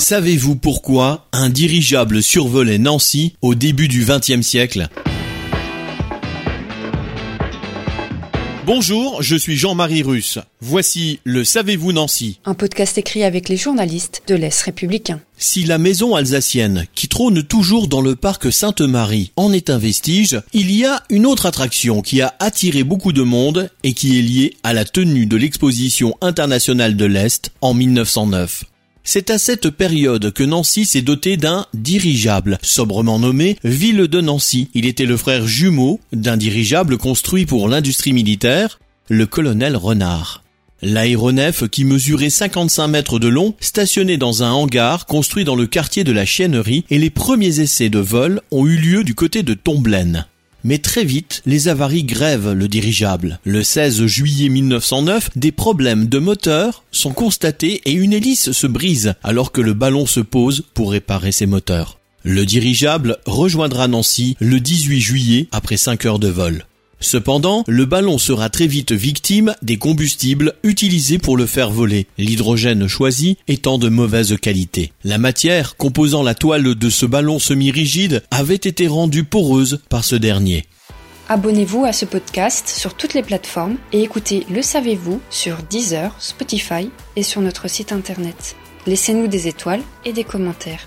Savez-vous pourquoi un dirigeable survolait Nancy au début du XXe siècle? Bonjour, je suis Jean-Marie Russe. Voici le Savez-vous Nancy? Un podcast écrit avec les journalistes de l'Est républicain. Si la maison alsacienne, qui trône toujours dans le parc Sainte-Marie, en est un vestige, il y a une autre attraction qui a attiré beaucoup de monde et qui est liée à la tenue de l'exposition internationale de l'Est en 1909. C'est à cette période que Nancy s'est dotée d'un dirigeable, sobrement nommé Ville de Nancy. Il était le frère jumeau d'un dirigeable construit pour l'industrie militaire, le colonel Renard. L'aéronef, qui mesurait 55 mètres de long, stationnait dans un hangar construit dans le quartier de la Chiennerie et les premiers essais de vol ont eu lieu du côté de Tomblaine. Mais très vite, les avaries grèvent le dirigeable. Le 16 juillet 1909, des problèmes de moteur sont constatés et une hélice se brise alors que le ballon se pose pour réparer ses moteurs. Le dirigeable rejoindra Nancy le 18 juillet après 5 heures de vol. Cependant, le ballon sera très vite victime des combustibles utilisés pour le faire voler, l'hydrogène choisi étant de mauvaise qualité. La matière composant la toile de ce ballon semi-rigide avait été rendue poreuse par ce dernier. Abonnez-vous à ce podcast sur toutes les plateformes et écoutez Le Savez-vous sur Deezer, Spotify et sur notre site internet. Laissez-nous des étoiles et des commentaires.